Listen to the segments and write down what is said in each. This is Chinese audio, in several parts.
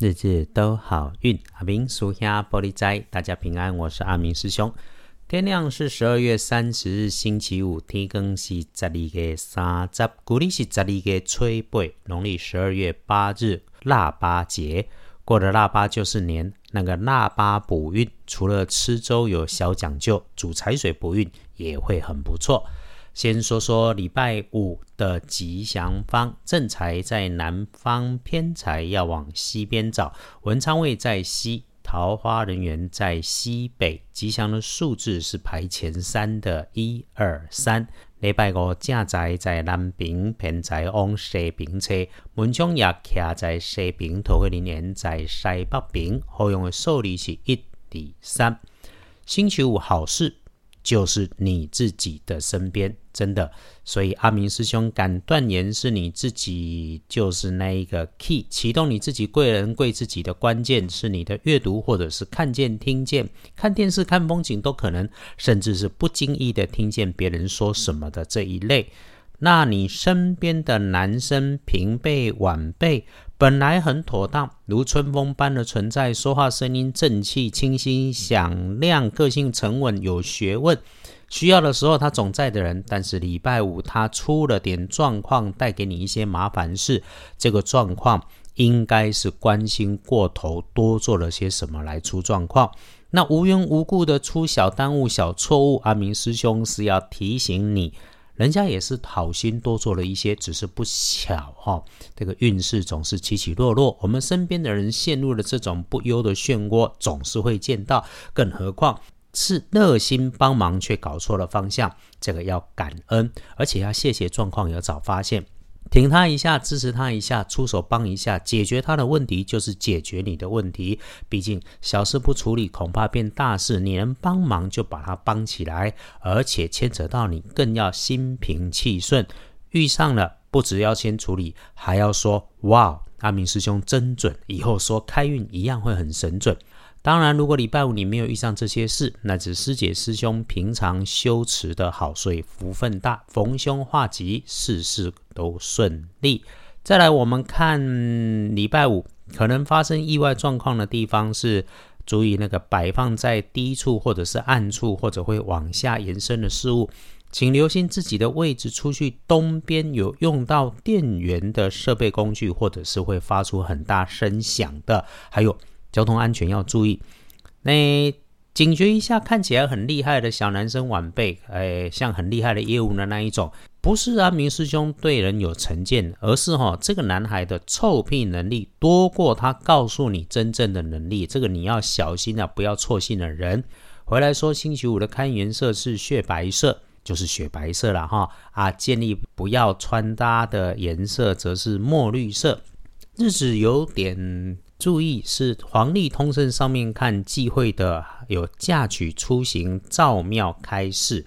日日都好运。阿明属下玻璃斋，大家平安，我是阿明师兄。天亮是十二月三十日星期五，天更是十二月三十，古历是十二月初八，农历十二月八日腊八节。过了腊八就是年，那个腊八补运，除了吃粥有小讲究，煮柴水补运也会很不错。先说说礼拜五的吉祥方，正财在南方，偏财要往西边找，文昌位在西，桃花人员在西北，吉祥的数字是排前三的，一二三。礼拜五正财在南边，偏财往西边车，文昌也徛在西边，桃花人员在西北边，好用的数字是一、二、三。星期五好事。就是你自己的身边，真的。所以阿明师兄敢断言，是你自己就是那一个 key，启动你自己贵人贵自己的关键，是你的阅读，或者是看见、听见、看电视、看风景都可能，甚至是不经意的听见别人说什么的这一类。那你身边的男生平辈晚辈本来很妥当，如春风般的存在，说话声音正气清新响亮，个性沉稳有学问，需要的时候他总在的人。但是礼拜五他出了点状况，带给你一些麻烦事。这个状况应该是关心过头，多做了些什么来出状况。那无缘无故的出小耽误、小错误，阿明师兄是要提醒你。人家也是好心多做了一些，只是不巧哈。这个运势总是起起落落，我们身边的人陷入了这种不优的漩涡，总是会见到。更何况是热心帮忙却搞错了方向，这个要感恩，而且要谢谢状况有早发现。挺他一下，支持他一下，出手帮一下，解决他的问题就是解决你的问题。毕竟小事不处理，恐怕变大事。你能帮忙就把他帮起来，而且牵扯到你，更要心平气顺。遇上了，不只要先处理，还要说哇，阿明师兄真准，以后说开运一样会很神准。当然，如果礼拜五你没有遇上这些事，那只师姐师兄平常修持的好，所以福分大，逢凶化吉，事事都顺利。再来，我们看礼拜五可能发生意外状况的地方是，注意那个摆放在低处或者是暗处或者会往下延伸的事物，请留心自己的位置。出去东边有用到电源的设备工具，或者是会发出很大声响的，还有。交通安全要注意，那警觉一下，看起来很厉害的小男生晚辈，哎，像很厉害的业务的那一种，不是阿明师兄对人有成见，而是哈这个男孩的臭屁能力多过他告诉你真正的能力，这个你要小心啊，不要错信了人。回来说星期五的看颜色是血白色，就是雪白色了哈啊，建议不要穿搭的颜色则是墨绿色，日子有点。注意是黄历通胜上面看忌讳的有嫁娶、出行、造庙、开市，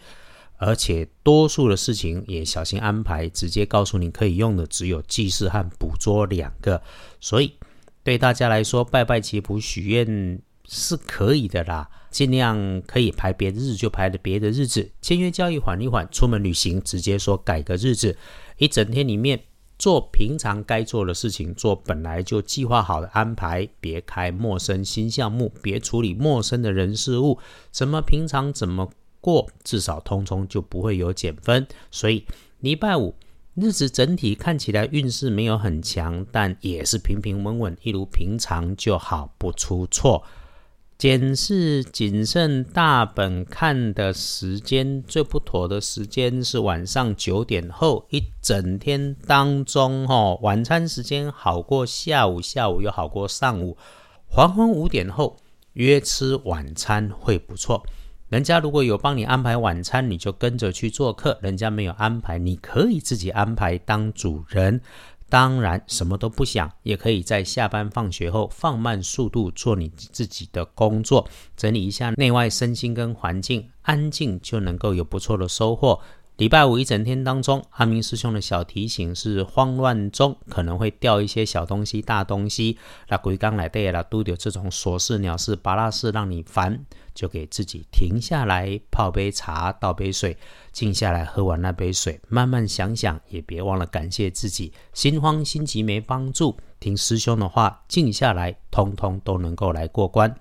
而且多数的事情也小心安排。直接告诉你可以用的只有祭祀和捕捉两个，所以对大家来说拜拜祈福许愿是可以的啦，尽量可以排别的日子就排的别的日子，签约交易缓一缓，出门旅行直接说改个日子，一整天里面。做平常该做的事情，做本来就计划好的安排，别开陌生新项目，别处理陌生的人事物。怎么平常怎么过，至少通通就不会有减分。所以礼拜五日子整体看起来运势没有很强，但也是平平稳稳，一如平常就好，不出错。检视谨慎大本看的时间最不妥的时间是晚上九点后一整天当中，哈，晚餐时间好过下午，下午又好过上午，黄昏五点后约吃晚餐会不错。人家如果有帮你安排晚餐，你就跟着去做客；人家没有安排，你可以自己安排当主人。当然，什么都不想，也可以在下班放学后放慢速度做你自己的工作，整理一下内外身心跟环境，安静就能够有不错的收获。礼拜五一整天当中，阿明师兄的小提醒是：慌乱中可能会掉一些小东西、大东西。那鬼刚来对了，都有这种琐事、鸟事、巴拉事让你烦。就给自己停下来，泡杯茶，倒杯水，静下来，喝完那杯水，慢慢想想，也别忘了感谢自己。心慌心急没帮助，听师兄的话，静下来，通通都能够来过关。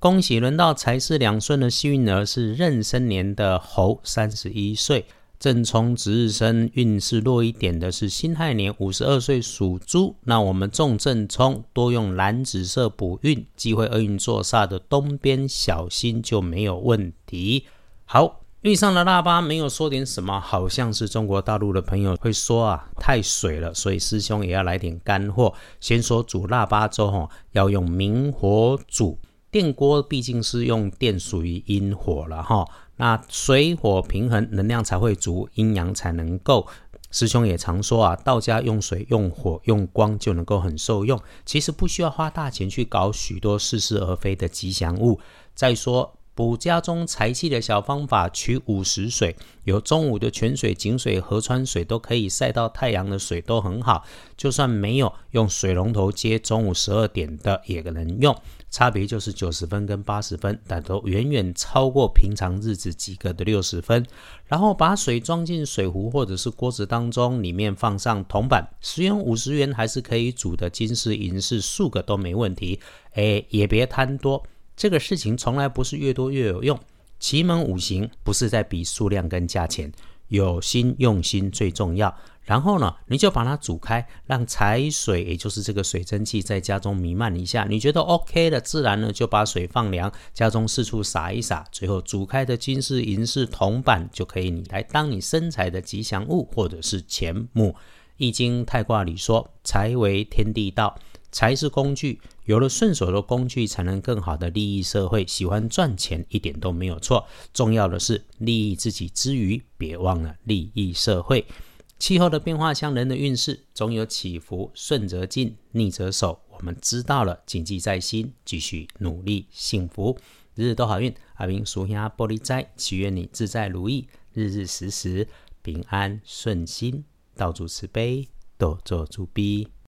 恭喜轮到财势两顺的幸运儿是壬申年的猴，三十一岁。正冲值日生运势弱一点的是辛亥年五十二岁属猪。那我们重正冲多用蓝紫色补运，忌讳厄运坐煞的东边小心就没有问题。好，遇上了腊八，没有说点什么，好像是中国大陆的朋友会说啊，太水了，所以师兄也要来点干货。先说煮腊八粥哈，要用明火煮，电锅毕竟是用电，属于阴火了哈。那水火平衡，能量才会足，阴阳才能够。师兄也常说啊，道家用水、用火、用光就能够很受用。其实不需要花大钱去搞许多似是而非的吉祥物。再说补家中财气的小方法，取午时水，有中午的泉水、井水、河川水都可以晒到太阳的水都很好。就算没有用水龙头接中午十二点的，也能用。差别就是九十分跟八十分，但都远远超过平常日子及格的六十分。然后把水装进水壶或者是锅子当中，里面放上铜板，十元五十元还是可以煮的金饰银饰数个都没问题。哎，也别贪多，这个事情从来不是越多越有用。奇门五行不是在比数量跟价钱，有心用心最重要。然后呢，你就把它煮开，让财水，也就是这个水蒸气在家中弥漫一下。你觉得 OK 了，自然呢就把水放凉，家中四处撒一撒，最后煮开的金饰、银饰、铜板就可以你来当你生财的吉祥物，或者是钱木。易经太卦里说，财为天地道，财是工具，有了顺手的工具，才能更好的利益社会。喜欢赚钱一点都没有错，重要的是利益自己之余，别忘了利益社会。气候的变化像人的运势，总有起伏，顺则进，逆则守。我们知道了，谨记在心，继续努力，幸福，日日都好运。阿明属下玻璃斋，祈愿你自在如意，日日时时平安顺心，道主慈悲，多做主逼。